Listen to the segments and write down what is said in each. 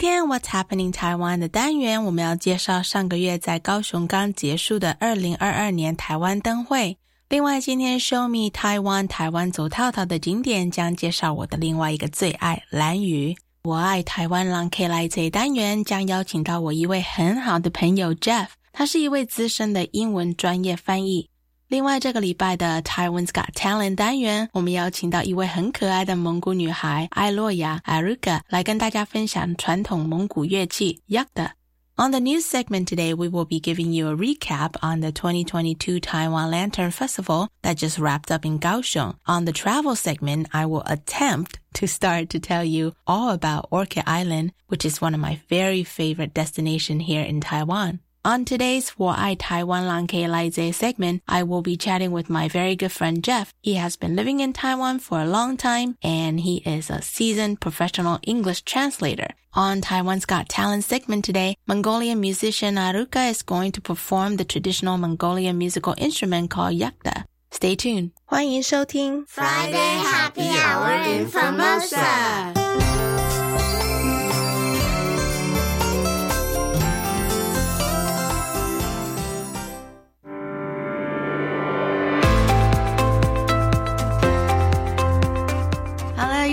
天 What's happening Taiwan 的单元，我们要介绍上个月在高雄刚结束的二零二二年台湾灯会。另外，今天 Show Me Taiwan 台湾走套套的景点将介绍我的另外一个最爱蓝屿。我爱台湾狼 K 来这单元将邀请到我一位很好的朋友 Jeff，他是一位资深的英文专业翻译。另外，这个礼拜的 Taiwan's Got Talent 单元，我们邀请到一位很可爱的蒙古女孩艾洛雅 （Ariuka） 来跟大家分享传统蒙古乐器 Yatga。On the news segment today, we will be giving you a recap on the 2022 Taiwan Lantern Festival that just wrapped up in Kaohsiung. On the travel segment, I will attempt to start to tell you all about Orchid Island, which is one of my very favorite destinations here in Taiwan. On today's 我爱台湾 Lankei segment, I will be chatting with my very good friend Jeff. He has been living in Taiwan for a long time and he is a seasoned professional English translator. On Taiwan's Got Talent segment today, Mongolian musician Ariuka is going to perform the traditional Mongolian musical instrument called Yatga. Stay tuned. 欢迎收听 Friday Happy Hour in Formosa。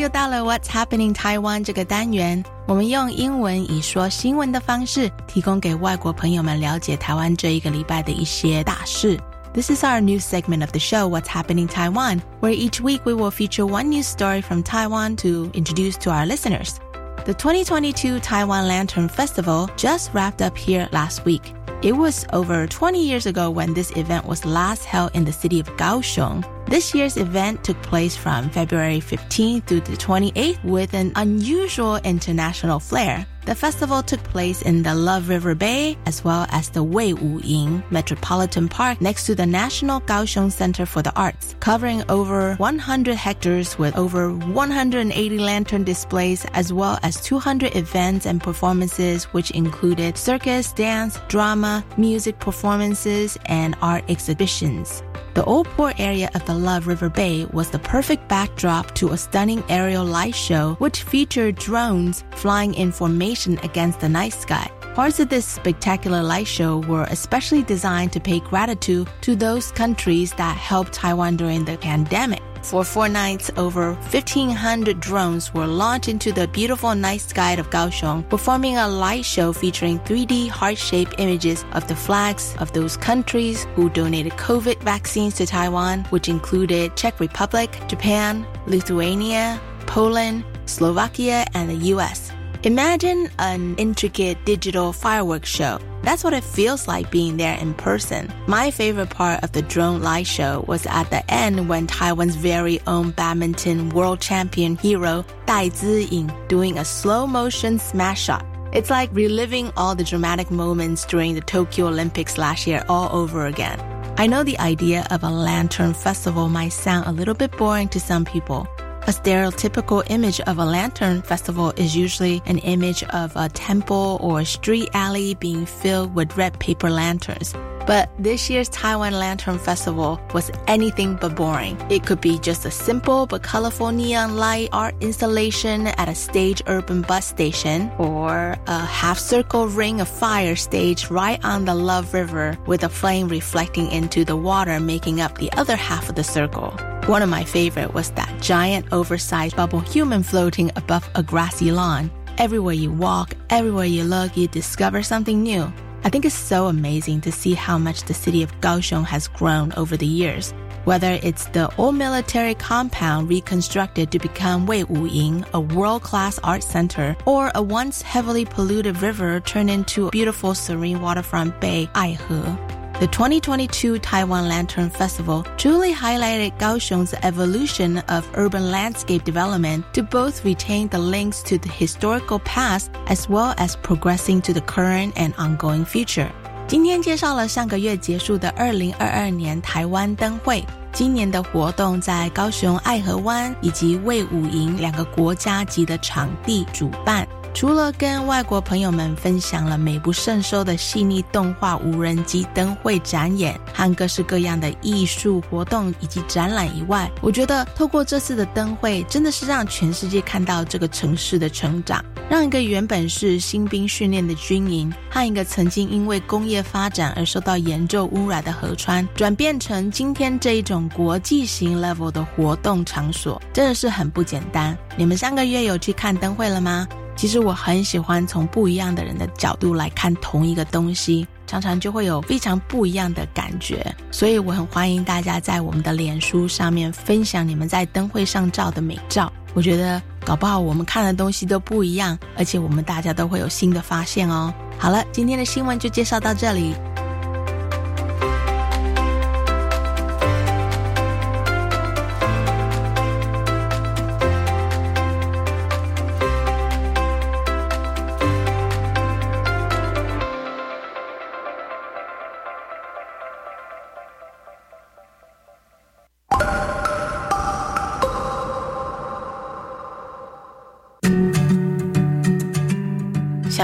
又到了 What's Happening Taiwan 这个单元，我们用英文以说新闻的方式，提供给外国朋友们了解台湾这一个礼拜的一些大事。This is our news segment of the show, What's Happening Taiwan, where each week we will feature one news story from Taiwan to introduce to our listeners. The 2022 Taiwan Lantern Festival just wrapped up here last week. It was over 20 years ago when this event was last held in the city of Kaohsiung. This year's event took place from February 15th through the 28th with an unusual international flair. The festival took place in the Love River Bay as well as the Wei Wu Ying Metropolitan Park next to the National Kaohsiung Center for the Arts, covering over 100 hectares with over 180 lantern displays as well as 200 events and performances which included circus, dance, drama, music performances, and art exhibitions. The old port area of the Love River Bay was the perfect backdrop to a stunning aerial light show which featured drones flying in formation against the night sky. Parts of this spectacular light show were especially designed to pay gratitude to those countries that helped Taiwan during the pandemic. For four nights, over 1,500 drones were launched into the beautiful night sky of Kaohsiung, performing a light show featuring 3D heart-shaped images of the flags of those countries who donated COVID vaccines to Taiwan, which included Czech Republic, Japan, Lithuania, Poland, Slovakia, and the US. Imagine an intricate digital fireworks show. That's what it feels like being there in person. My favorite part of the drone light show was at the end when Taiwan's very own badminton world champion hero Dai Ziying doing a slow motion smash shot. It's like reliving all the dramatic moments during the Tokyo Olympics last year all over again. I know the idea of a lantern festival might sound a little bit boring to some people. A stereotypical image of a lantern festival is usually an image of a temple or a street alley being filled with red paper lanterns. But this year's Taiwan Lantern Festival was anything but boring. It could be just a simple but colorful neon light art installation at a stage urban bus station, or a half circle ring of fire stage right on the Love River with a flame reflecting into the water making up the other half of the circle. One of my favorite was that giant oversized bubble human floating above a grassy lawn. everywhere you walk, everywhere you look, you discover something new. I think it's so amazing to see how much the city of Kaohsiung has grown over the years. Whether it's the old military compound reconstructed to become Wei Ying, a world-class art center, or a once heavily polluted river turned into a beautiful serene waterfront bay, Aihe. The 2022 Taiwan Lantern Festival truly highlighted Kaohsiung's evolution of urban landscape development to both retain the links to the historical past as well as progressing to the current and ongoing future. 今天介绍了上个月结束的二零二二年台湾灯会。今年的活动在高雄爱河湾以及卫武营两个国家级的场地主办。除了跟外国朋友们分享了美不胜收的细腻动画无人机灯会展演和各式各样的艺术活动以及展览以外，我觉得透过这次的灯会，真的是让全世界看到这个城市的成长，让一个原本是新兵训练的军营和一个曾经因为工业发展而受到严重污染的河川，转变成今天这一种国际型 level 的活动场所，真的是很不简单。你们上个月有去看灯会了吗？其实我很喜欢从不一样的人的角度来看同一个东西，常常就会有非常不一样的感觉。所以我很欢迎大家在我们的脸书上面分享你们在灯会上照的美照。我觉得搞不好我们看的东西都不一样，而且我们大家都会有新的发现哦。好了，今天的新闻就介绍到这里。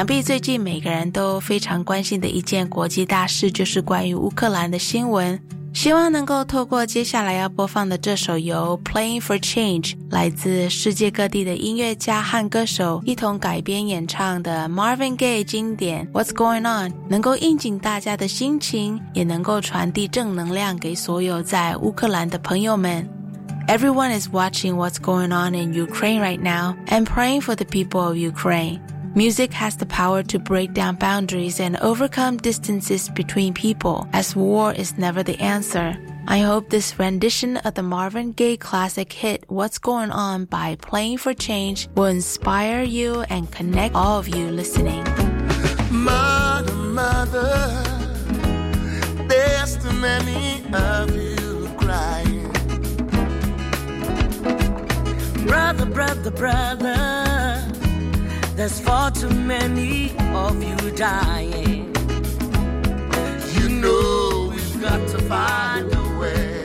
想必最近每个人都非常关心的一件国际大事，就是关于乌克兰的新闻。希望能够透过接下来要播放的这首由 Playing for Change 来自世界各地的音乐家和歌手一同改编演唱的 Marvin Gaye 经典 What's Going On，能够应景大家的心情，也能够传递正能量给所有在乌克兰的朋友们。Everyone is watching what's going on in Ukraine right now and praying for the people of Ukraine. Music has the power to break down boundaries and overcome distances between people, as war is never the answer. I hope this rendition of the Marvin Gaye classic hit What's Going On by Playing for Change will inspire you and connect all of you listening. Mother, mother, there's too many of you crying. Brother, brother, brother. There's far too many of you dying. You know we've got to find a way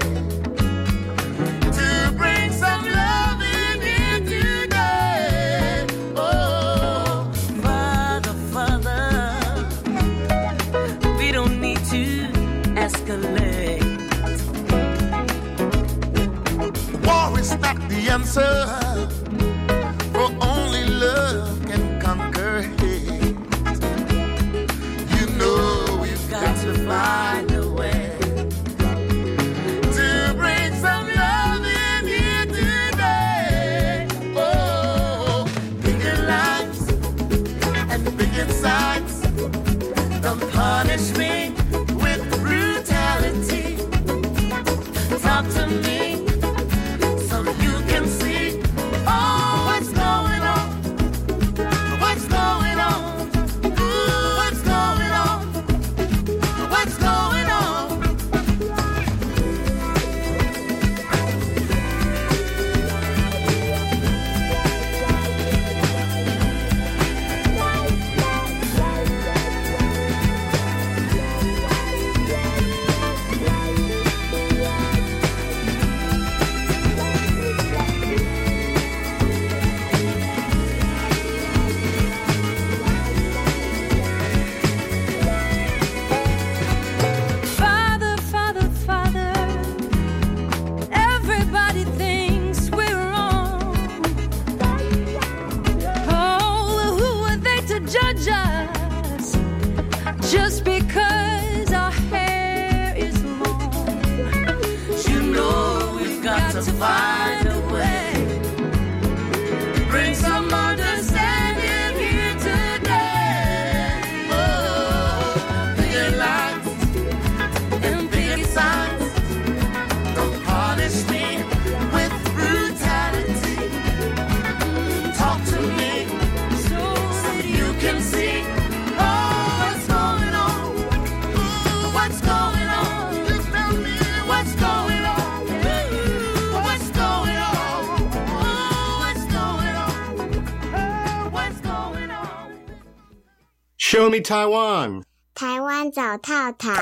Show me Taiwan. 台湾走透透。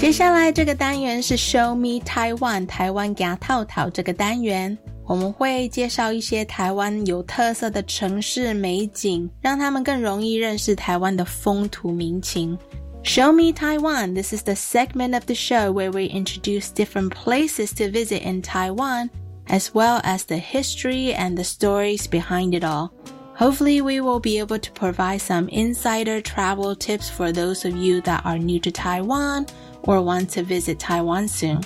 接下来这个单元是 Show me Taiwan 台湾走透透这个单元。我们会介绍一些台湾有特色的城市美景，让他们更容易认识台湾的风土民情。Show me Taiwan. This is the segment of the show where we introduce different places to visit in Taiwan as well as the history and the stories behind it all. Hopefully, we will be able to provide some insider travel tips for those of you that are new to Taiwan or want to visit Taiwan soon.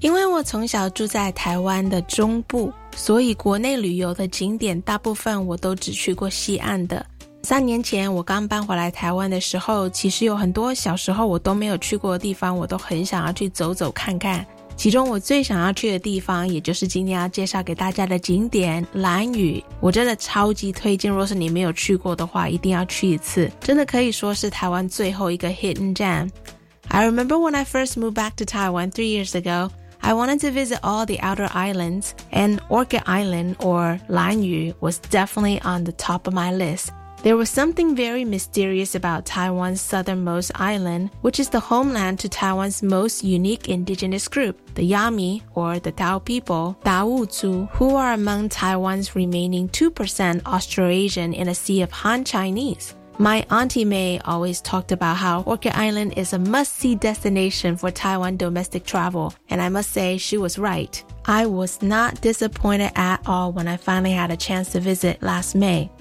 因为我从小住在台湾的中部，所以国内旅游的景点大部分我都只去过西岸的。三年前我刚搬回来台湾的时候，其实有很多小时候我都没有去过的地方，我都很想要去走走看看。 其中我最想要去的地方，也就是今天要介绍给大家的景点——兰屿。我真的超级推荐，若是你没有去过的话，一定要去一次，真的可以说是台湾最后一个 hidden gem。I remember when I first moved back to Taiwan three years ago. I wanted to visit all the outer islands, and Orchid Island or Lanyu was definitely on the top of my list. There was something very mysterious about Taiwan's southernmost island, which is the homeland to Taiwan's most unique indigenous group, the Yami, or the Tao people, Daozu, who are among Taiwan's remaining 2% Austronesian in a sea of Han Chinese. My Auntie May always talked about how Orchid Island is a must-see destination for Taiwan domestic travel, and I must say she was right. I was not disappointed at all when I finally had a chance to visit last May.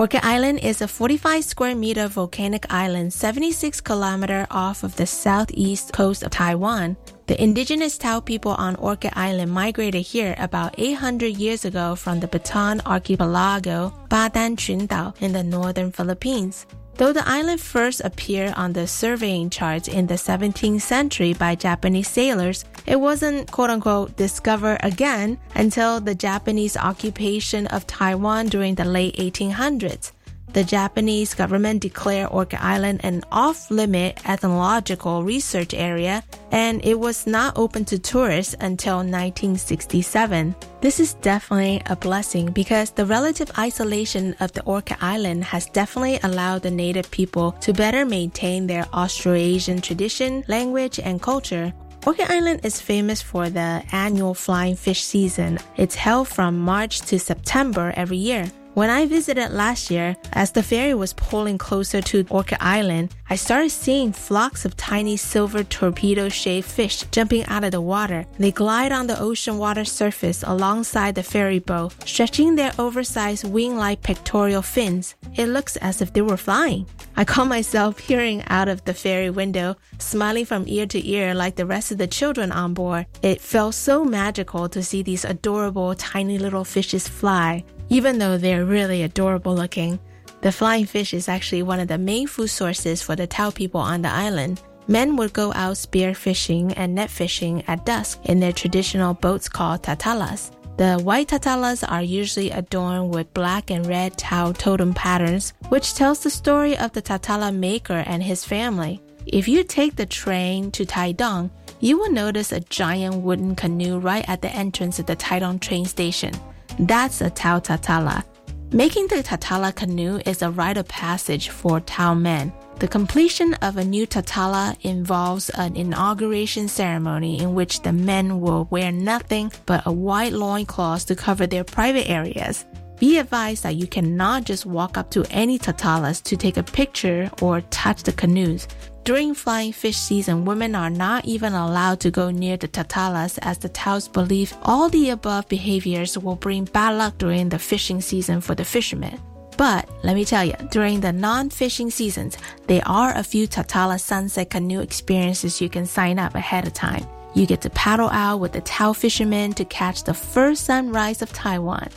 Orchid Island is a 45 square meter volcanic island 76 kilometer off of the southeast coast of Taiwan. The indigenous Tao people on Orchid Island migrated here about 800 years ago from the Batanes archipelago, Badan Qundao, in the northern Philippines. Though the island first appeared on the surveying charts in the 17th century by Japanese sailors, it wasn't quote unquote discovered again until the Japanese occupation of Taiwan during the late 1800s. The Japanese government declared Orchid Island an off-limit ethnological research area, and it was not open to tourists until 1967. This is definitely a blessing because the relative isolation of the Orchid Island has definitely allowed the native people to better maintain their Austronesian tradition, language, and culture Orchid Island is famous for the annual flying fish season. It's held from March to September every year. When I visited last year, as the ferry was pulling closer to Orchid Island, I started seeing flocks of tiny silver torpedo-shaped fish jumping out of the water. They glide on the ocean water surface alongside the ferry boat, stretching their oversized wing-like pectoral fins. It looks as if they were flying. I caught myself peering out of the ferry window, smiling from ear to ear like the rest of the children on board. It felt so magical to see these adorable tiny little fishes fly even though they're really adorable looking. The flying fish is actually one of the main food sources for the Tao people on the island. Men would go out spear fishing and net fishing at dusk in their traditional boats called tatalas. The white tatalas are usually adorned with black and red Tao totem patterns, which tells the story of the tatala maker and his family. If you take the train to Taidong, you will notice a giant wooden canoe right at the entrance of the Taidong train station. That's a Tao Tatala. Making the Tatala canoe is a rite of passage for Tao men. The completion of a new Tatala involves an inauguration ceremony in which the men will wear nothing but a white loincloth to cover their private areas. Be advised that you cannot just walk up to any Tatalas to take a picture or touch the canoes. During flying fish season, women are not even allowed to go near the tatalas as the Taos believe all the above behaviors will bring bad luck during the fishing season for the fishermen. But let me tell you, during the non-fishing seasons, there are a few Tatala sunset canoe experiences you can sign up ahead of time. You get to paddle out with the Tao fishermen to catch the first sunrise of Taiwan.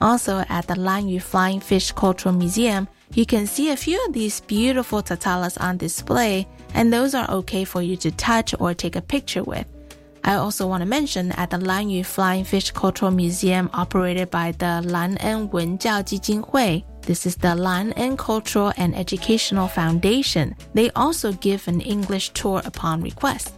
Also, at the Lanyu Flying Fish Cultural Museum, you can see a few of these beautiful tatalas on display, and those are okay for you to touch or take a picture with. I also want to mention at the Lanyu Flying Fish Cultural Museum operated by the Lan En Wenjiao Jijinhui. This is the Lan En Cultural and Educational Foundation. They also give an English tour upon request.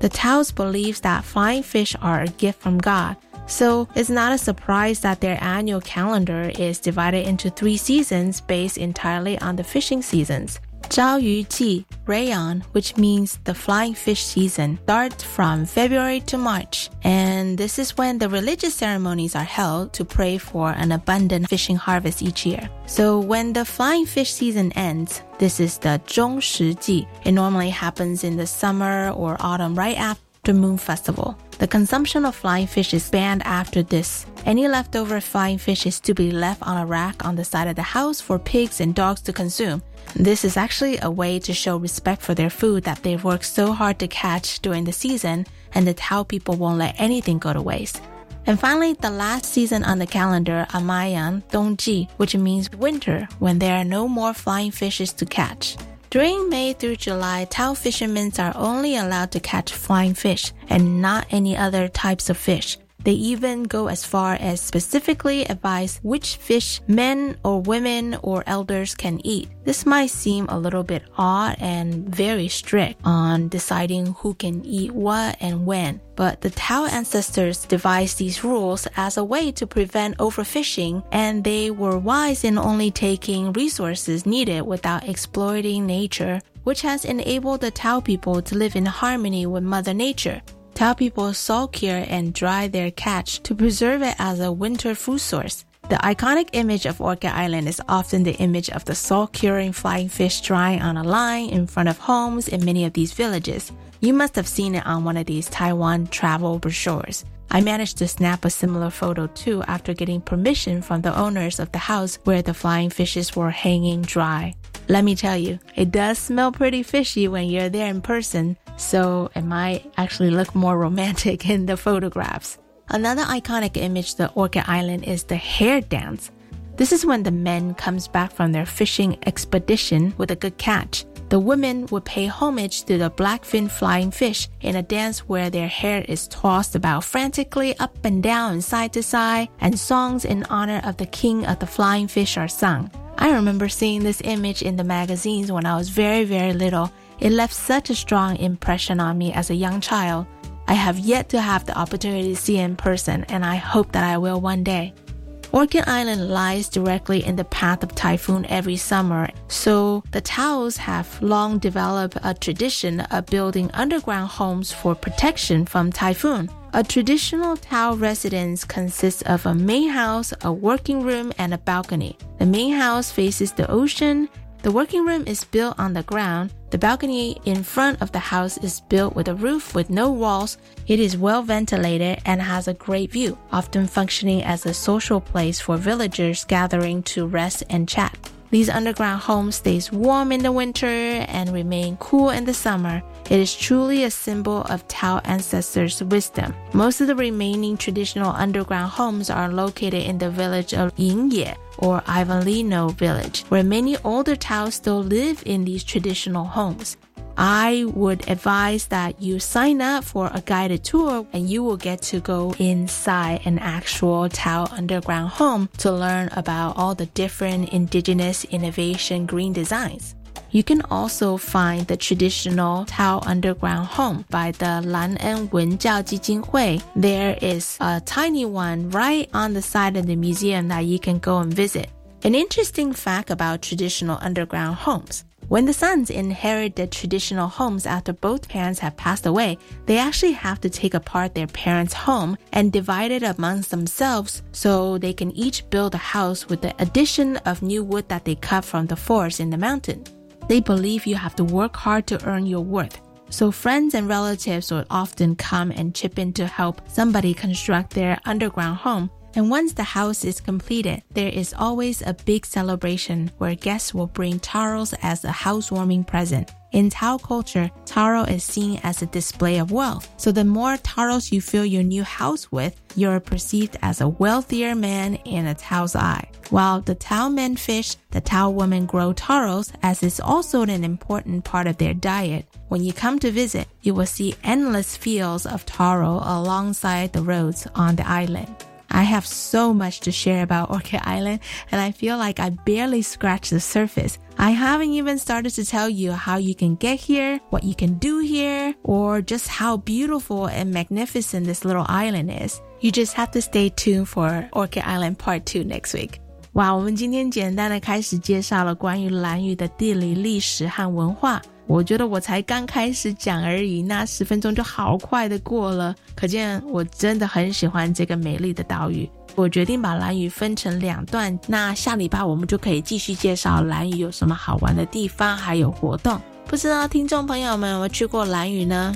The Taos believes that flying fish are a gift from God, so it's not a surprise that their annual calendar is divided into three seasons based entirely on the fishing seasons. Zhao Yu Ji, Rayon, which means the flying fish season, starts from February to March, and this is when the religious ceremonies are held to pray for an abundant fishing harvest each year. So when the flying fish season ends, this is the Zhong Shi Ji. It normally happens in the summer or autumn right after Moon Festival. The consumption of flying fish is banned after this. Any leftover flying fish is to be left on a rack on the side of the house for pigs and dogs to consume. This is actually a way to show respect for their food that they've worked so hard to catch during the season and that how people won't let anything go to waste. And finally, the last season on the calendar, Amayan Dongji, which means winter, when there are no more flying fishes to catch. During May through July, Tao fishermen are only allowed to catch flying fish and not any other types of fish. They even go as far as specifically advise which fish men or women or elders can eat. This might seem a little bit odd and very strict on deciding who can eat what and when. But the Tao ancestors devised these rules as a way to prevent overfishing, and they were wise in only taking resources needed without exploiting nature, which has enabled the Tao people to live in harmony with Mother Nature. Tao people salt cure and dry their catch to preserve it as a winter food source. The iconic image of Orchid Island is often the image of the salt curing flying fish drying on a line in front of homes in many of these villages. You must have seen it on one of these Taiwan travel brochures. I managed to snap a similar photo too after getting permission from the owners of the house where the flying fishes were hanging dry. Let me tell you, it does smell pretty fishy when you're there in person, so it might actually look more romantic in the photographs. Another iconic image of Orchid Island is the hair dance. This is when the men comes back from their fishing expedition with a good catch. The women would pay homage to the blackfin flying fish in a dance where their hair is tossed about frantically up and down side to side, and songs in honor of the king of the flying fish are sung. I remember seeing this image in the magazines when I was very, very little. It left such a strong impression on me as a young child. I have yet to have the opportunity to see in person, and I hope that I will one day. Orchid Island lies directly in the path of typhoon every summer, so the Taos have long developed a tradition of building underground homes for protection from typhoon. A traditional Tao residence consists of a main house, a working room, and a balcony. The main house faces the ocean. The working room is built on the ground. The balcony in front of the house is built with a roof with no walls. It is well ventilated and has a great view, often functioning as a social place for villagers gathering to rest and chat. These underground homes stays warm in the winter and remain cool in the summer. It is truly a symbol of Tao ancestors' wisdom. Most of the remaining traditional underground homes are located in the village of Yingye or Ivalino village, where many older Tao still live in these traditional homes. I would advise that you sign up for a guided tour and you will get to go inside an actual Tao underground home to learn about all the different indigenous innovation green designs. You can also find the traditional Tao underground home by the Lan En Wenjiao Jijinhui. There is a tiny one right on the side of the museum that you can go and visit. An interesting fact about traditional underground homes. When the sons inherit the traditional homes after both parents have passed away, they actually have to take apart their parents' home and divide it amongst themselves so they can each build a house with the addition of new wood that they cut from the forest in the mountain. They believe you have to work hard to earn your worth. So friends and relatives would often come and chip in to help somebody construct their underground home and once the house is completed, there is always a big celebration where guests will bring taros as a housewarming present. In Tao culture, taro is seen as a display of wealth. So the more taros you fill your new house with, you're perceived as a wealthier man in a Tao's eye. While the Tao men fish, the Tao women grow taros as it's also an important part of their diet. When you come to visit, you will see endless fields of taro alongside the roads on the island. I have so much to share about Orchid Island, and I feel like I barely scratched the surface. I haven't even started to tell you how you can get here, what you can do here, or just how beautiful and magnificent this little island is. You just have to stay tuned for Orchid Island Part 2 next week. 哇，我们今天简单的开始介绍了关于兰屿的地理、历史和文化。我觉得我才刚开始讲而已，那十分钟就好快的过了，可见我真的很喜欢这个美丽的岛屿。我决定把蓝屿分成两段，那下礼拜我们就可以继续介绍蓝屿有什么好玩的地方，还有活动。不知道听众朋友们有没有去过蓝屿呢？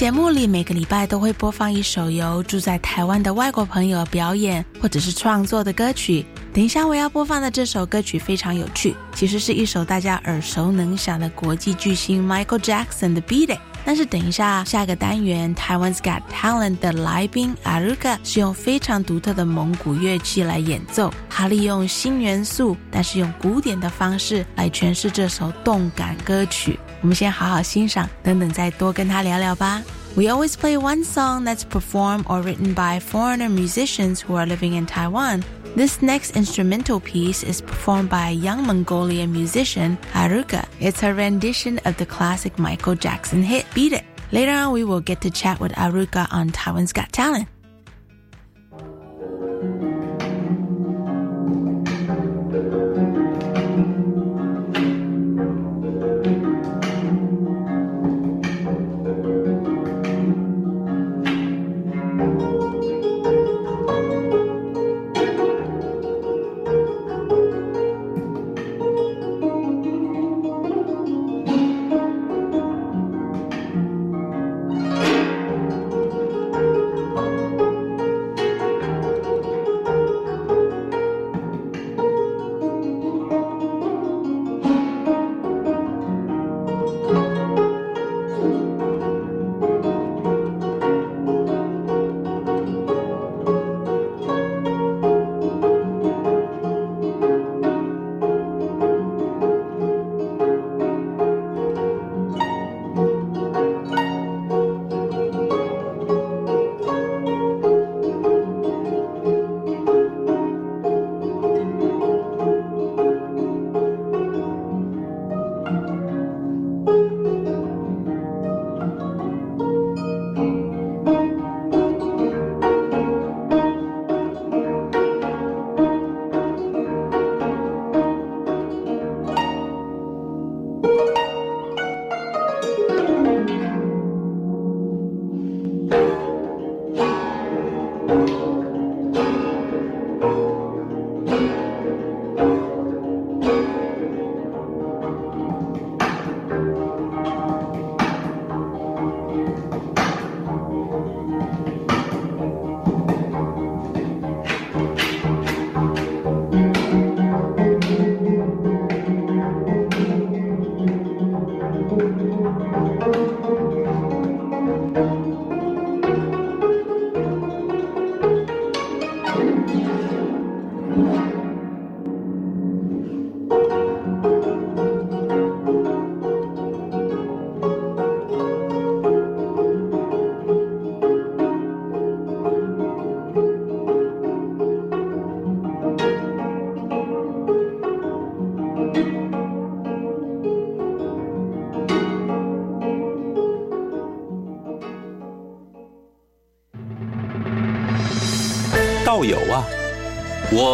节目里每个礼拜都会播放一首由住在台湾的外国朋友表演或者是创作的歌曲。等一下我要播放的这首歌曲非常有趣，其实是一首大家耳熟能详的国际巨星 Michael Jackson 的《Beat It》。但是等一下下个单元台湾 Got Talent 的来宾 Aruka 是用非常独特的蒙古乐器来演奏，他利用新元素，但是用古典的方式来诠释这首动感歌曲。我们先好好欣赏，等等再多跟他聊聊吧。We always play one song that's performed or written by foreigner musicians who are living in Taiwan. This next instrumental piece is performed by a young Mongolian musician, Ariuka. It's her rendition of the classic Michael Jackson hit, Beat It. Later on, we will get to chat with Ariuka on Taiwan's Got Talent.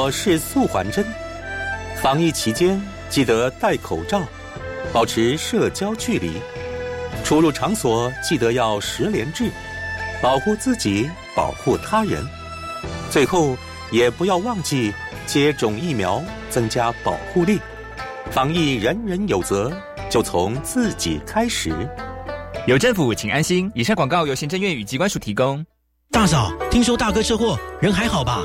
我是素环针。防疫期间记得戴口罩，保持社交距离，出入场所记得要十连制，保护自己，保护他人。最后也不要忘记接种疫苗，增加保护力。防疫人人有责，就从自己开始。有政府，请安心。以上广告由行政院与机关署提供。大嫂，听说大哥车祸，人还好吧？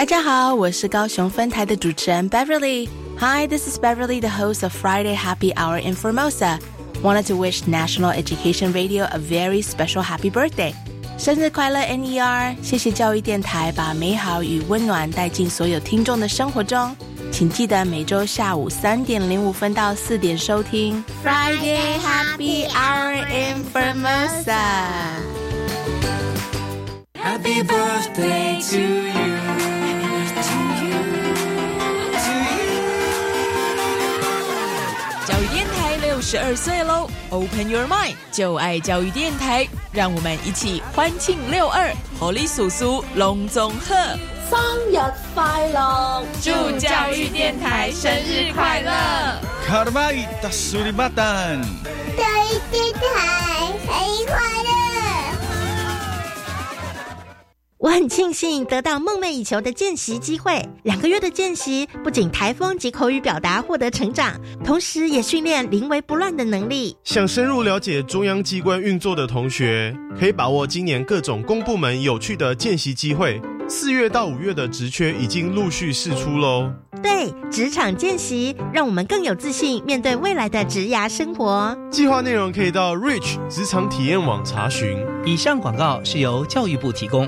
大家好，我是高雄分台的主持人 Beverly。Hi, this is Beverly, the host of Friday Happy Hour in Formosa. Wanted to wish National Education Radio a very special happy birthday. 生日快乐，NER！谢谢教育电台把美好与温暖带进所有听众的生活中。请记得每周下午三点零五分到四点收听 Friday Happy Hour in Formosa。 Happy birthday to you. 十二岁喽！Open your mind，就爱教育电台，让我们一起欢庆六二，活力叔叔隆中贺生日快乐！祝教育电台生日快乐！Karmai Tasuribadan。教育电台生日快乐！我很庆幸得到梦寐以求的见习机会。两个月的见习，不仅台风及口语表达获得成长，同时也训练临危不乱的能力。想深入了解中央机关运作的同学，可以把握今年各种公部门有趣的见习机会。四月到五月的职缺已经陆续释出喽。对，职场见习让我们更有自信面对未来的职涯生活。计划内容可以到 Rich 职场体验网查询。以上广告是由教育部提供。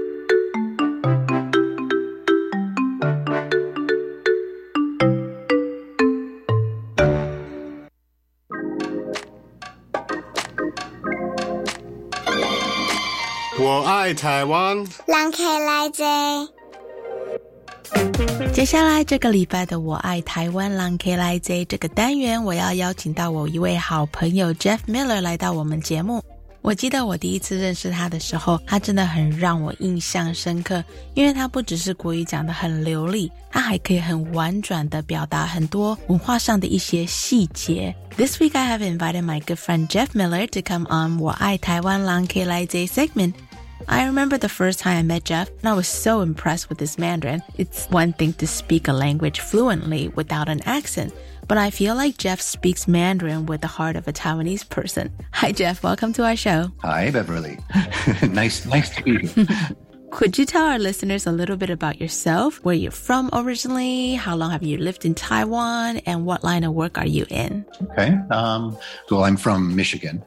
我爱台湾。让开来者，接下来这个礼拜的“我爱台湾狼 K 来 Z” 这个单元，我要邀请到我一位好朋友 Jeff Miller 来到我们节目。我记得我第一次认识他的时候，他真的很让我印象深刻，因为他不只是国语讲得很流利，他还可以很婉转的表达很多文化上的一些细节。This week I have invited my good friend Jeff Miller to come on 我爱台湾狼 K 来 Z segment. I remember the first time I met Jeff, and I was so impressed with his Mandarin. It's one thing to speak a language fluently without an accent, but I feel like Jeff speaks Mandarin with the heart of a Taiwanese person. Hi, Jeff. Welcome to our show. Hi, Beverly. nice, nice to be here. Could you tell our listeners a little bit about yourself, where you're from originally, how long have you lived in Taiwan, and what line of work are you in? Okay. Um, well, I'm from Michigan.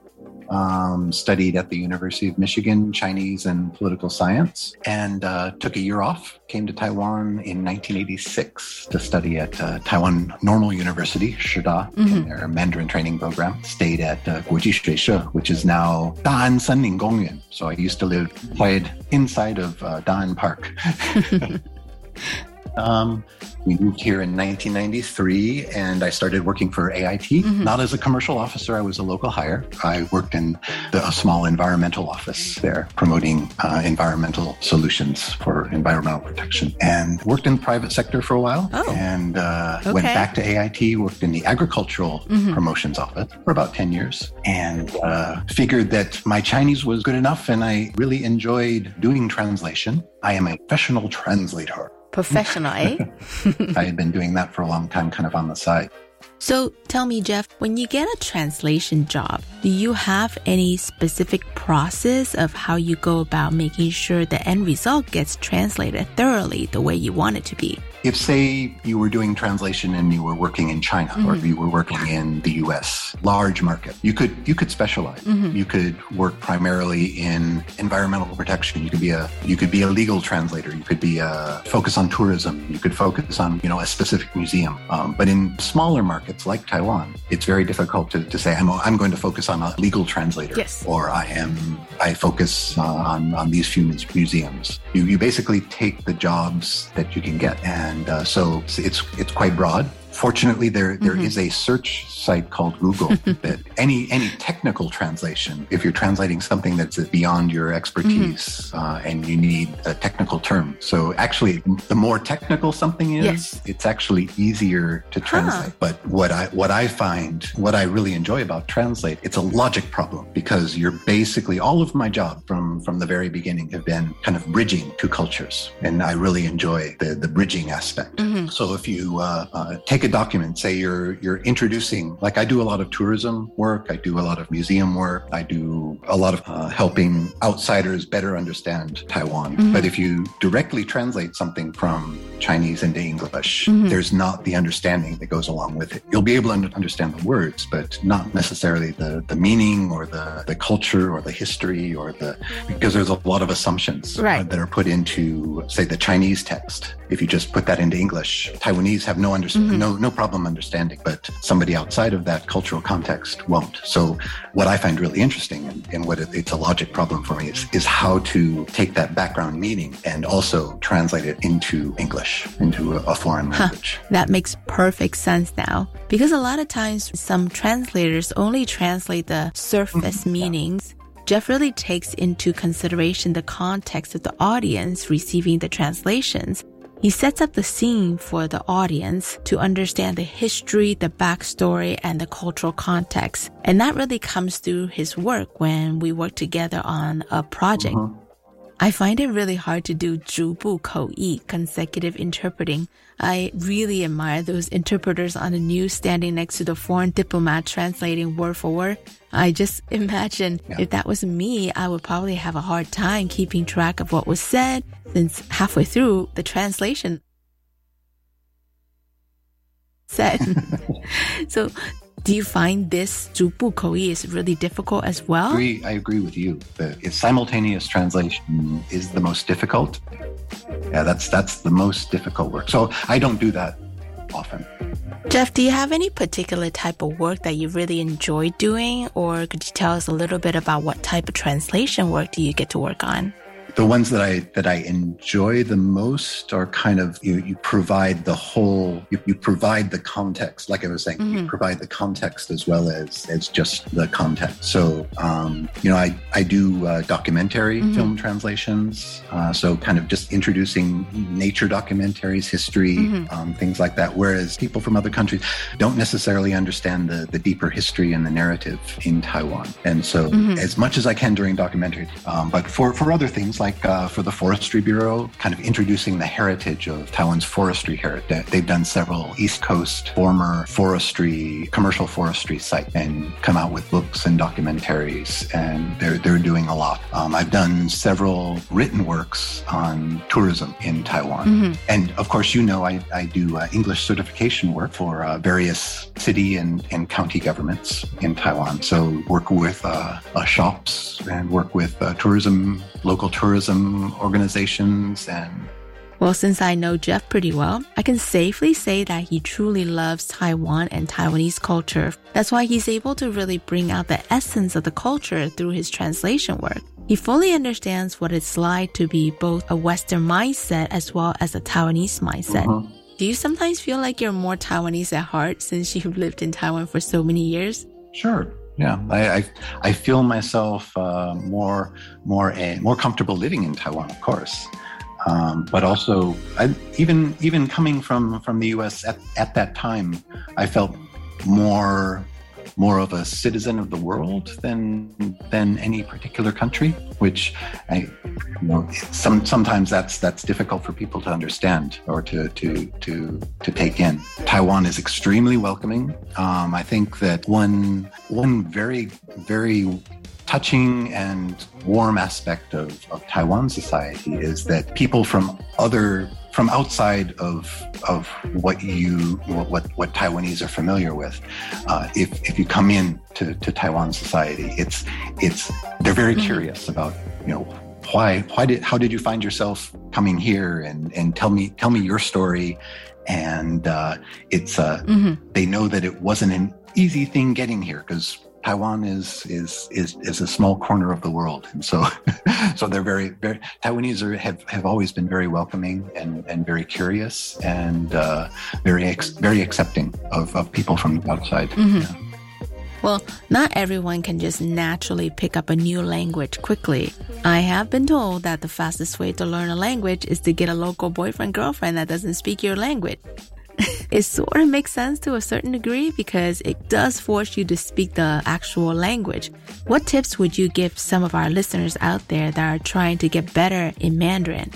Um, studied at the University of Michigan Chinese and political science, and uh, took a year off. Came to Taiwan in 1986 to study at uh, Taiwan Normal University, Shida, in their Mandarin training program. Stayed at uh, Guoji Xueshe, which is now Da'an Senlin Gongyuan. So I used to live right inside of uh, Da'an Park. Um, we moved here in 1993 and I started working for AIT, not as a commercial officer. I was a local hire. I worked in the, a small environmental office there, promoting uh, environmental solutions for environmental protection and worked in the private sector for a while and uh, went back to AIT, worked in the agricultural Mhm. promotions office for about 10 years and uh, figured that my Chinese was good enough and I really enjoyed doing translation. I am a professional translator. Professional, eh? I had been doing that for a long time, kind of on the side. So tell me, Jeff, when you get a translation job, do you have any specific process of how you go about making sure the end result gets translated thoroughly the way you want it to be? If say you were doing translation and you were working in China or Mhm. you were working in the US, large market, you could you could specialize. Mhm. You could work primarily in environmental protection. You could be a you could be a legal translator. You could be a focus on tourism. You could focus on you know a specific museum. Um, but in smaller markets like Taiwan, it's very difficult to, to say I'm I'm going to focus on a legal translator Yes. or I am I focus uh, on on these few museums. You you basically take the jobs that you can get, and uh, so it's it's quite broad. Fortunately, there there is Mhm. a search site called Google that any any technical translation, if you're translating something that's beyond your expertise uh, and you need a technical term, so actually, the more technical something is, Yes. it's actually easier to translate. But what I what I find, what I really enjoy about translate, it's a logic problem because you're basically all of my job from from the very beginning have been kind of bridging two cultures, and I really enjoy the the bridging aspect. Mhm. So if you uh, uh, take a document, say you're you're introducing, like I do a lot of tourism work, I do a lot of museum work, I do a lot of uh, helping outsiders better understand Taiwan. Mhm. But if you directly translate something from Chinese into English, Mhm. there's not the understanding that goes along with it. You'll be able to understand the words, but not necessarily the the meaning or the the culture or the history or the because there's a lot of assumptions uh, Right. that are put into say the Chinese text. If you just put that into English, Taiwanese have no under- Mhm. no no problem understanding, but somebody outside of that cultural context won't. So what I find really interesting and, and what it, it's a logic problem for me is is how to take that background meaning and also translate it into English, into a, a foreign Huh. language. That makes perfect sense now. Because a lot of times some translators only translate the surface mm-hmm. meanings. Jeff really takes into consideration the context of the audience receiving the translations. He sets up the scene for the audience to understand the history, the backstory, and the cultural context. And that really comes through his work when we work together on a project. I find it really hard to do 逐步口译 consecutive interpreting. I really admire those interpreters on the news standing next to the foreign diplomat translating word for word. I just imagine if that was me, I would probably have a hard time keeping track of what was said since halfway through the translation said. so do you find this 逐步口译 is really difficult as well? agree. I agree with you. The it's simultaneous translation is the most difficult. Yeah, that's that's the most difficult work. So I don't do that often. Jeff, do you have any particular type of work that you really enjoy doing? Or could you tell us a little bit about what type of translation work do you get to work on? The ones that I that I enjoy the most are kind of you you provide the whole you, you provide the context like I was saying you Mhm. provide the context as well as as just the content. So um, you know I I do uh, documentary Mhm. film translations. Uh, so kind of just introducing nature documentaries, history, Mhm. um, things like that. Whereas people from other countries don't necessarily understand the the deeper history and the narrative in Taiwan. And so Mhm. as much as I can during documentary Um, but for, for other things, like uh, for the Forestry Bureau, kind of introducing the heritage of Taiwan's forestry heritage. They've done several East Coast former forestry, commercial forestry sites and come out with books and documentaries, and they're, they're doing a lot. Um, I've done several written works on tourism in Taiwan. Mhm. And of course, you know, I, I do uh, English certification work for uh, various city and, and county governments in Taiwan. So work with uh, uh, shops and work with uh, tourism, local tourism organizations and Well, since I know Jeff pretty well, I can safely say that he truly loves Taiwan and Taiwanese culture. That's why he's able to really bring out the essence of the culture through his translation work. He fully understands what it's like to be both a Western mindset as well as a Taiwanese mindset. Mhm. Do you sometimes feel like you're more Taiwanese at heart since you've lived in Taiwan for so many years? Sure. Yeah, I I, I feel myself uh, more more uh, more comfortable living in Taiwan, of course. Um, but also, I, even even coming from from the U.S. at, at that time, I felt more more of a citizen of the world than than any particular country. Which I, you know, some sometimes that's that's difficult for people to understand or to to to to take in. Taiwan is extremely welcoming. Um, I think that one one very very touching and warm aspect of, of Taiwan society is that people from other from outside of of what you what what, what Taiwanese are familiar with. Uh, if if you come in to, to Taiwan society, it's it's they're very curious about you know why why did how did you find yourself coming here? And and tell me tell me your story. And uh, it's uh, they know that it wasn't an easy thing getting here because Taiwan is is is is a small corner of the world, and so so they're very very Taiwanese are, have have always been very welcoming and and very curious and uh, very ex, very accepting of, of people from outside. Well, not everyone can just naturally pick up a new language quickly. I have been told that the fastest way to learn a language is to get a local boyfriend girlfriend that doesn't speak your language. it sort of makes sense to a certain degree because it does force you to speak the actual language. What tips would you give some of our listeners out there that are trying to get better in Mandarin?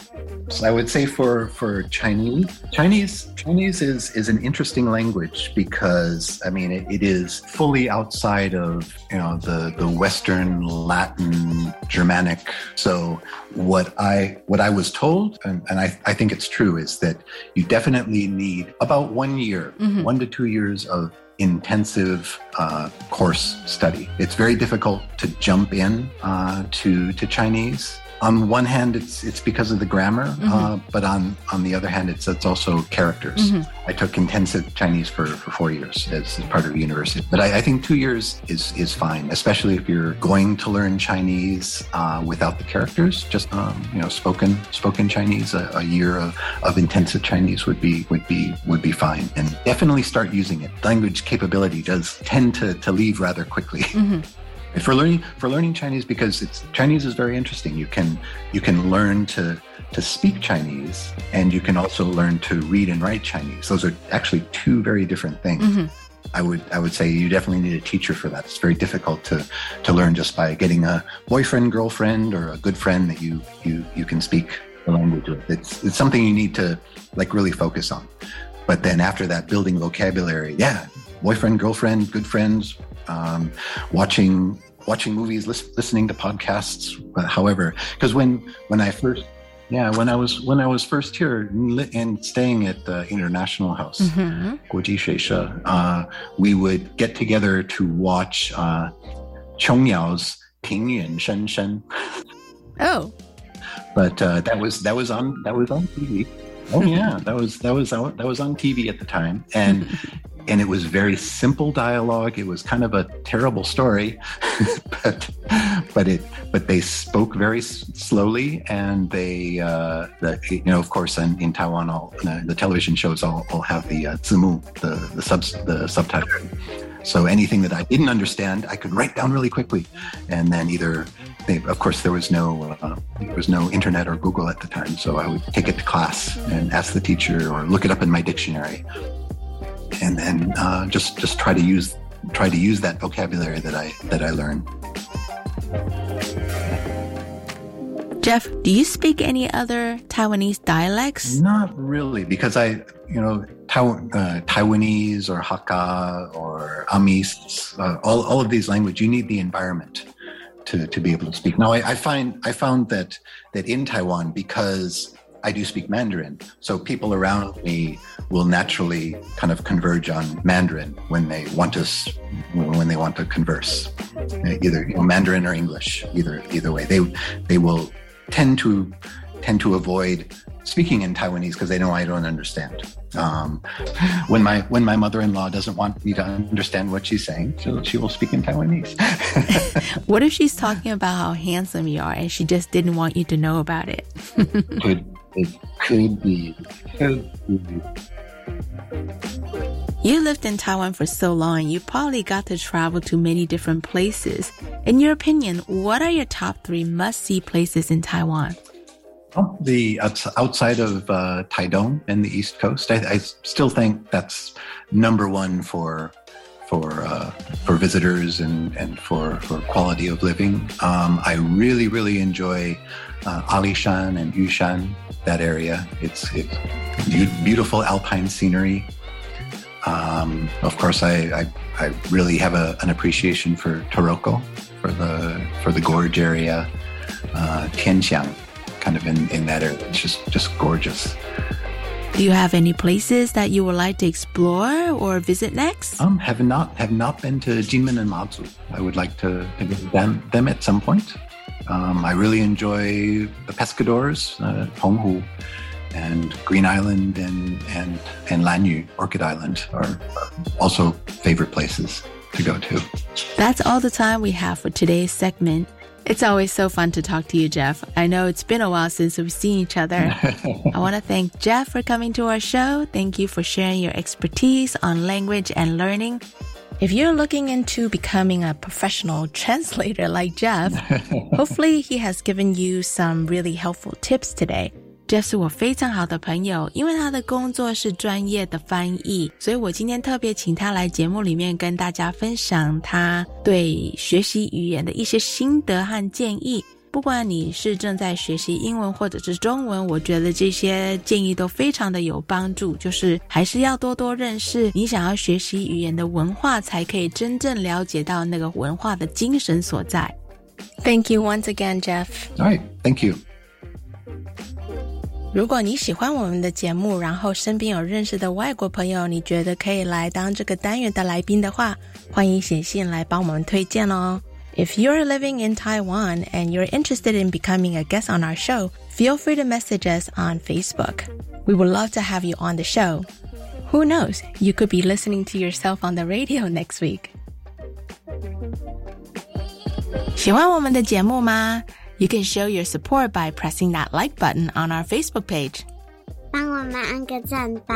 So I would say for for Chinese, Chinese Chinese is is an interesting language because I mean it, it is fully outside of you know the the Western Latin Germanic. So what I what I was told, and, and I, I think it's true, is that you definitely need about one year, Mhm. one to two years of intensive uh, course study. It's very difficult to jump in uh, to to Chinese. On one hand, it's it's because of the grammar, uh, Mhm. but on on the other hand, it's it's also characters. Mhm. I took intensive Chinese for, for four years as, as part of university, but I, I think two years is is fine, especially if you're going to learn Chinese uh, without the characters. Just um, you know, spoken spoken Chinese. A, a year of, of intensive Chinese would be would be would be fine, and definitely start using it. Language capability does tend to to leave rather quickly. And for learning for learning Chinese because it's Chinese is very interesting. You can you can learn to to speak Chinese and you can also learn to read and write Chinese. Those are actually two very different things. I would I would say you definitely need a teacher for that. It's very difficult to to learn just by getting a boyfriend, girlfriend, or a good friend that you you you can speak the language with. It's it's something you need to like really focus on. But then after that, building vocabulary, yeah, boyfriend, girlfriend, good friends, um, watching watching movies, listening to podcasts, uh, however. Because when when I first yeah, when I was when I was first here and staying at the International House, mm-hmm. Uh, we would get together to watch uh, Qiongyao's Ping Yuan Shen Shen. Oh, but uh, that was that was on that was on TV. Oh yeah, that was that was that was on TV at the time, and and it was very simple dialogue. It was kind of a terrible story, but but it but they spoke very slowly, and they uh, the you know of course in, in Taiwan all the, the television shows all, all have the uh, zimu the the subs the subtitle. So anything that I didn't understand, I could write down really quickly, and then either, they, of course, there was no uh, there was no internet or Google at the time, so I would take it to class and ask the teacher or look it up in my dictionary, and then uh, just just try to use try to use that vocabulary that I that I learned. Jeff, do you speak any other Taiwanese dialects? Not really, because I, you know, Taiwan, uh, Taiwanese or Hakka or Amis, uh, all, all of these languages, you need the environment to, to be able to speak. Now, I, I find I found that that in Taiwan, because I do speak Mandarin, so people around me will naturally kind of converge on Mandarin when they want to s- when they want to converse, either you know, Mandarin or English, either either way. They they will tend to tend to avoid speaking in Taiwanese because they know I don't understand. Um, when my when my mother-in-law doesn't want me to understand what she's saying, so she will speak in Taiwanese. What if she's talking about how handsome you are and she just didn't want you to know about it? could You lived in Taiwan for so long, you probably got to travel to many different places. In your opinion, what are your top three must see places in Taiwan? The outside of uh, Taidong and the East Coast, I, I still think that's number one for for uh, for visitors and and for for quality of living. Um, I really really enjoy uh, Alishan and Yushan that area. It's it's beau- beautiful alpine scenery. Um, of course, I, I, I really have a, an appreciation for Taroko, for the for the gorge area, uh, Tianxiang, kind of in, in that area. It's just just gorgeous. Do you have any places that you would like to explore or visit next? Um, have not have not been to Jinmen and Matsu. I would like to, to visit them them at some point. Um, I really enjoy the Pescadores, uh, Penghu, and Green Island and and and Lanyu, Orchid Island are, are also favorite places to go to. That's all the time we have for today's segment. It's always so fun to talk to you, Jeff. I know it's been a while since we've seen each other. I want to thank Jeff for coming to our show. Thank you for sharing your expertise on language and learning. If you're looking into becoming a professional translator like Jeff, hopefully he has given you some really helpful tips today. Jeff 是我非常好的朋友，因为他的工作是专业的翻译，所以我今天特别请他来节目里面跟大家分享他对学习语言的一些心得和建议。不管你是正在学习英文或者是中文，我觉得这些建议都非常的有帮助。就是还是要多多认识你想要学习语言的文化，才可以真正了解到那个文化的精神所在。Thank you once again, Jeff. All right, thank you. 如果你喜欢我们的节目，然后身边有认识的外国朋友，你觉得可以来当这个单元的来宾的话，欢迎写信来帮我们推荐哦。If you're living in Taiwan and you're interested in becoming a guest on our show, feel free to message us on Facebook. We would love to have you on the show. Who knows? You could be listening to yourself on the radio next week. 喜欢我们的节目吗 ？You can show your support by pressing that like button on our Facebook page. 帮我们按个赞吧。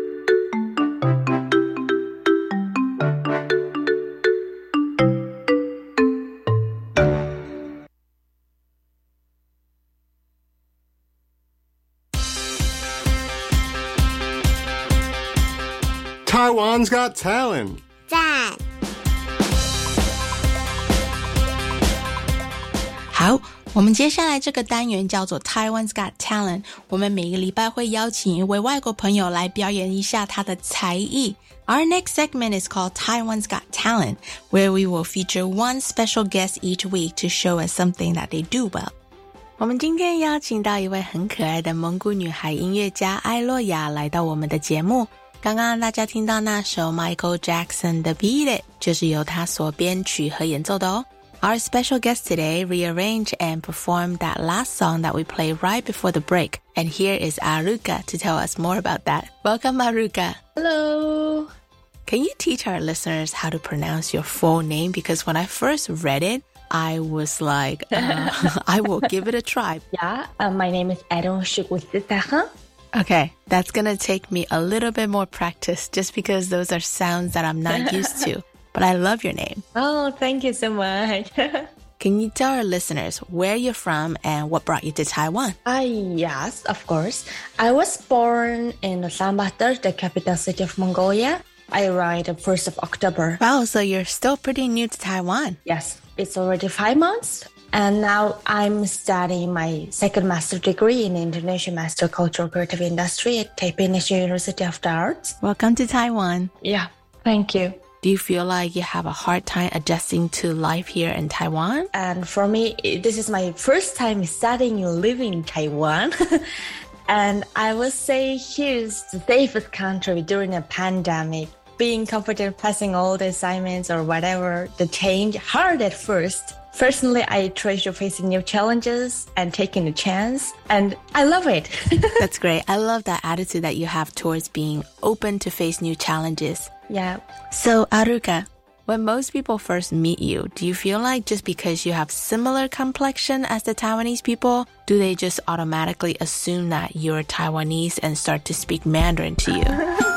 Taiwan's Got Talent. 赞。好，我们接下来这个单元叫做 Taiwan's Got Talent。我们每个礼拜会邀请一位外国朋友来表演一下他的才艺。Our next segment is called Taiwan's Got Talent, where we will feature one special guest each week to show us something that they do well. 我们今天邀请到一位很可爱的蒙古女孩音乐家艾洛雅来到我们的节目。刚刚大家听到那首 Michael Jackson 的《Beat It》，就是由他所编曲和演奏的哦。Our special guest today rearranged and performed that last song that we played right before the break. And here is Ariuka to tell us more about that. Welcome, Ariuka. Hello. Can you teach our listeners how to pronounce your full name? Because when I first read it, I was like, uh, I will give it a try. Yeah, uh, my name is Ariunkhishig Ulziisaikhan. Okay, that's gonna take me a little bit more practice just because those are sounds that I'm not used to. But I love your name. Oh, thank you so much. Can you tell our listeners where you're from and what brought you to Taiwan? Ah, yes, of course. I was born in Ulaanbaatar, the capital city of Mongolia. I arrived the 1st of October. Wow, so you're still pretty new to Taiwan. Yes, it's already five months. And now I'm studying my second master degree in International Master Cultural Creative Industry at Taipei National University of the Arts. Welcome to Taiwan. Yeah, thank you. Do you feel like you have a hard time adjusting to life here in Taiwan? And for me, this is my first time studying and living in Taiwan. and I would say here's the safest country during a pandemic being comfortable passing all the assignments or whatever, the change hard at first. Personally, I treasure facing new challenges and taking a chance, and I love it. That's great. I love that attitude that you have towards being open to face new challenges. yeah. So, Ariuka, when most people first meet you, do you feel like just because you have similar complexion as the Taiwanese people, do they just automatically assume that you're Taiwanese and start to speak Mandarin to you?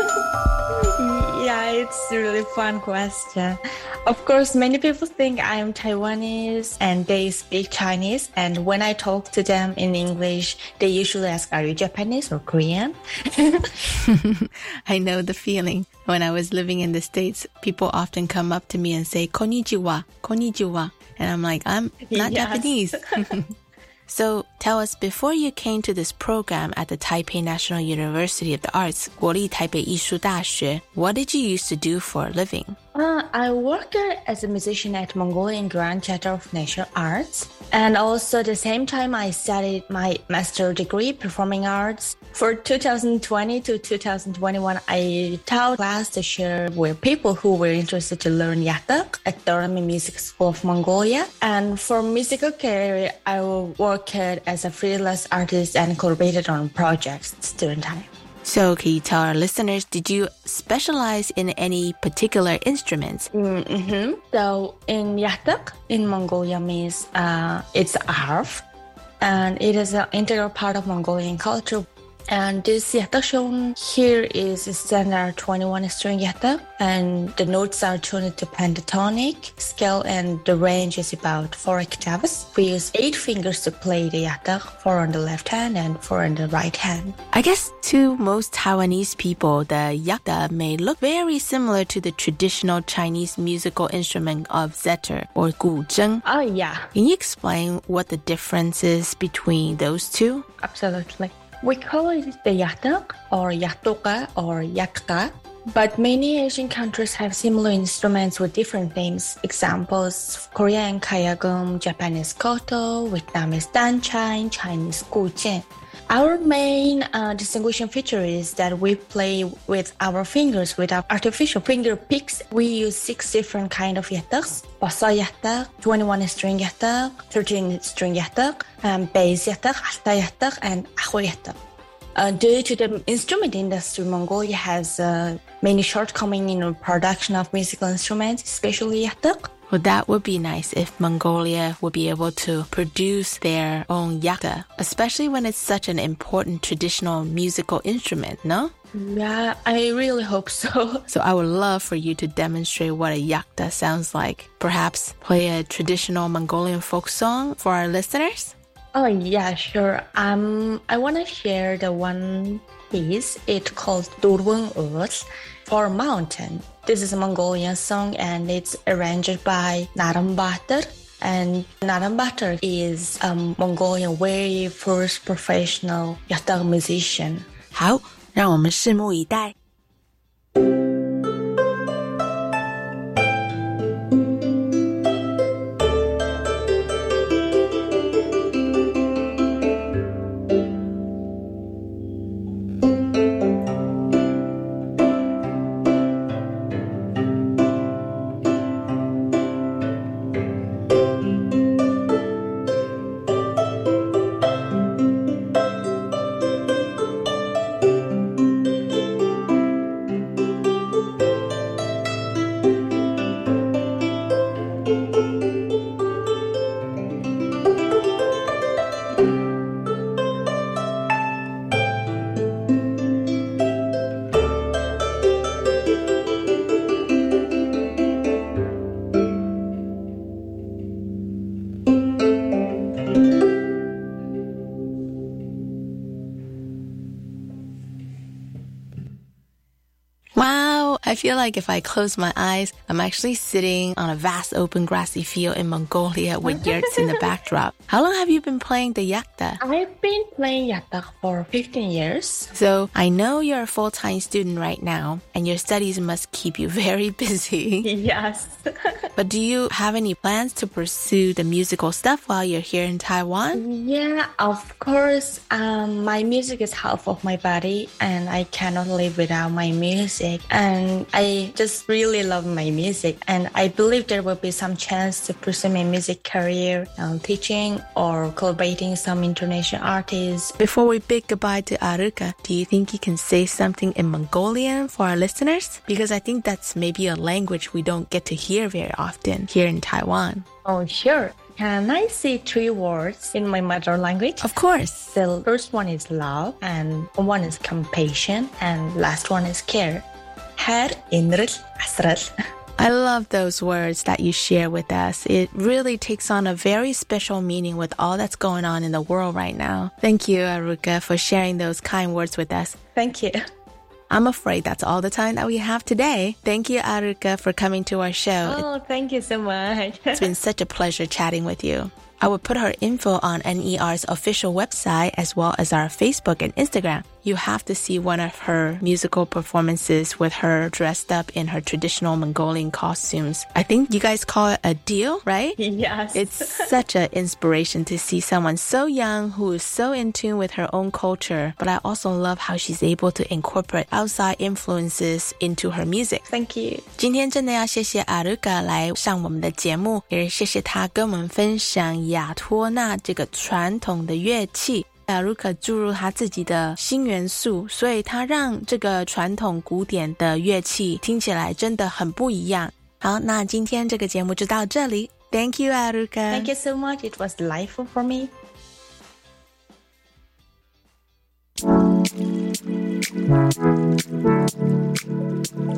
It's a really fun question. Of course, many people think I am Taiwanese and they speak Chinese. And when I talk to them in English, they usually ask, Are you Japanese or Korean? I know the feeling. When I was living in the States, people often come up to me and say, Konnichiwa, Konnichiwa. And I'm like, I'm not Yes. Japanese. so Tell us before you came to this program at the Taipei National University of the Arts, 国立台北艺术大学, what did you used to do for a living? Uh, I worked as a musician at Mongolian Grand Theatre of National Arts, and also at the same time I studied my master degree performing arts. For 2020 to 2021, I taught class to share with people who were interested to learn yatga at Dorami Music School of Mongolia. And for musical career, I worked as a freelance artist and collaborated on projects during time. So can you tell our listeners, did you specialize in any particular instruments? Mm-hmm. So in Yatga, in Mongolia means uh, it's a harp, and it is an integral part of Mongolian culture. And this yatga shown here is a standard 21 string yatga, and the notes are tuned to pentatonic scale, and the range is about four octaves. We use eight fingers to play the yatga, four on the left hand and four on the right hand. I guess to most Taiwanese people, the yakta may look very similar to the traditional Chinese musical instrument of zither or guzheng. Oh ah, yeah, Can you explain what the difference is between those two? Absolutely. We call it the yatga or yatoka or yakka. But many Asian countries have similar instruments with different names. Examples Korean kayagum, Japanese koto, Vietnamese danchan, Chinese guzheng. Our main uh, distinguishing feature is that we play with our fingers without artificial finger picks. We use six different kind of yatgas: basa yatga, 21 string yatga, 13 string yatga, um, bass yatga, alta yatga, and aho yatga. Uh, due to the instrument industry, Mongolia has uh, many shortcomings in the production of musical instruments, especially yatga. Well, that would be nice if Mongolia would be able to produce their own yakta, especially when it's such an important traditional musical instrument, no? Yeah, I really hope so. So I would love for you to demonstrate what a yakta sounds like. Perhaps play a traditional Mongolian folk song for our listeners? Oh yeah, sure. Um, I want to share the one piece. It's called Durwang Earth for Mountain. This is a Mongolian song and it's arranged by Naram Batar. And Naram Batar is a Mongolian very first professional yatga musician. 好，让我们拭目以待。Feel like if I close my eyes, I'm actually sitting on a vast open grassy field in Mongolia with yurts in the backdrop. How long have you been playing the yakta? I've been playing yatga for 15 years. So I know you're a full-time student right now and your studies must keep you very busy. Yes. but do you have any plans to pursue the musical stuff while you're here in Taiwan? Yeah, of course. Um, my music is half of my body, and I cannot live without my music. And I just really love my music, and I believe there will be some chance to pursue my music career, um, teaching or collaborating some international artists. Before we bid goodbye to Ariuka, do you think you can say something in Mongolian for our listeners? Because I think that's maybe a language we don't get to hear very often here in Taiwan. Oh, sure. Can I say three words in my mother language? Of course. The first one is love, and one is compassion, and last one is care. Her inril asral. I love those words that you share with us. It really takes on a very special meaning with all that's going on in the world right now. Thank you, Ariuka, for sharing those kind words with us. Thank you. I'm afraid that's all the time that we have today. Thank you, Ariuka, for coming to our show. Oh, thank you so much. It's been such a pleasure chatting with you. I will put her info on NER's official website as well as our Facebook and Instagram. You have to see one of her musical performances with her dressed up in her traditional Mongolian costumes. I think you guys call it a deel, right? Yes. It's such an inspiration to see someone so young who is so in tune with her own culture, but I also love how she's able to incorporate outside influences into her music. Thank you. 今天真的要谢谢 Ariuka Aruka 注入他自己的新元素，所以他让这个传统古典的乐器听起来真的很不一样。好，那今天这个节目就到这里。Thank you, Aruka. Thank you so much. It was delightful for me.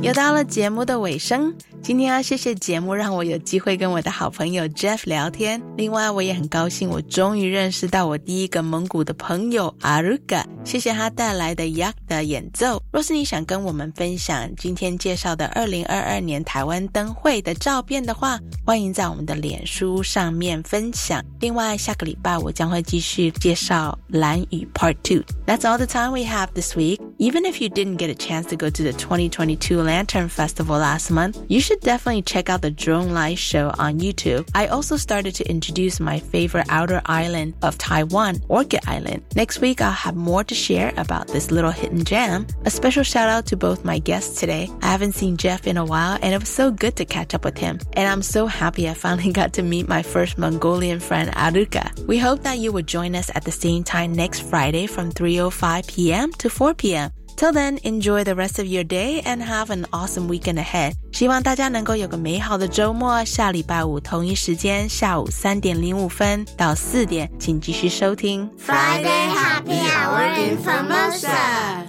又到了节目的尾声，今天要谢谢节目让我有机会跟我的好朋友 Jeff 聊天。另外，我也很高兴，我终于认识到我第一个蒙古的朋友 Aruga 谢谢他带来的 Yak 的演奏。若是你想跟我们分享今天介绍的二零二二年台湾灯会的照片的话，欢迎在我们的脸书上面分享。另外，下个礼拜我将会继续介绍蓝雨 Part Two。That's all the time we have this week. Even if you didn't get a chance to go to the 2022 Lantern Festival last month, you should definitely check out the Drone Light Show on YouTube. I also started to introduce my favorite outer island of Taiwan, Orchid Island. Next week, I'll have more to share about this little hidden gem. A special shout out to both my guests today. I haven't seen Jeff in a while, and it was so good to catch up with him. And I'm so happy I finally got to meet my first Mongolian friend, Ariuka. We hope that you will join us at the same time next Friday from 3.05 p.m. to 4 p.m. Till then, enjoy the rest of your day and have an awesome weekend ahead. 希望大家能够有个美好的周末。下礼拜五同一时间，下午三点零五分到四点，请继续收听 Friday Happy Hour in Formosa。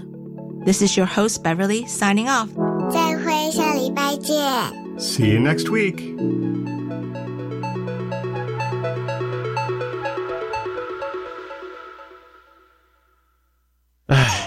This is your host Beverly signing off. 再会，下礼拜见。 See you next week.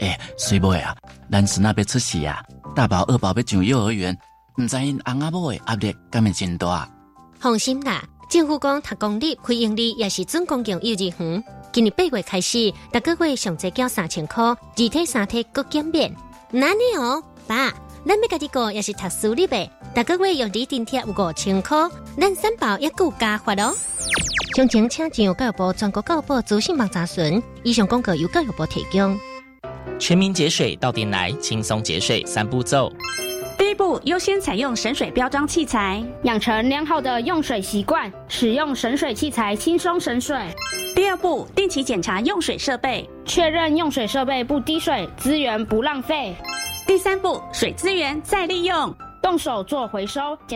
诶，水妹啊，咱孙仔要出世啊，大宝二宝要上幼儿园，唔知因翁仔某的压力敢会真大？放心啦，政府讲读公立、非盈利也是准公共幼儿园。今年八月开始，逐个月上侪缴三千块，二体三体各减免。那呢哦，爸，咱要家己个也是读私立的，逐个月用你津贴五千块，咱三宝也够加发咯。详情请进入教育部全国教育部资讯网查询。以上广告由教育部提供。全民节水到店来，轻松节水三步骤。第一步，优先采用省水标章器材，养成良好的用水习惯，使用省水器材轻松省水。第二步，定期检查用水设备，确认用水设备不滴水，资源不浪费。第三步，水资源再利用，动手做回收。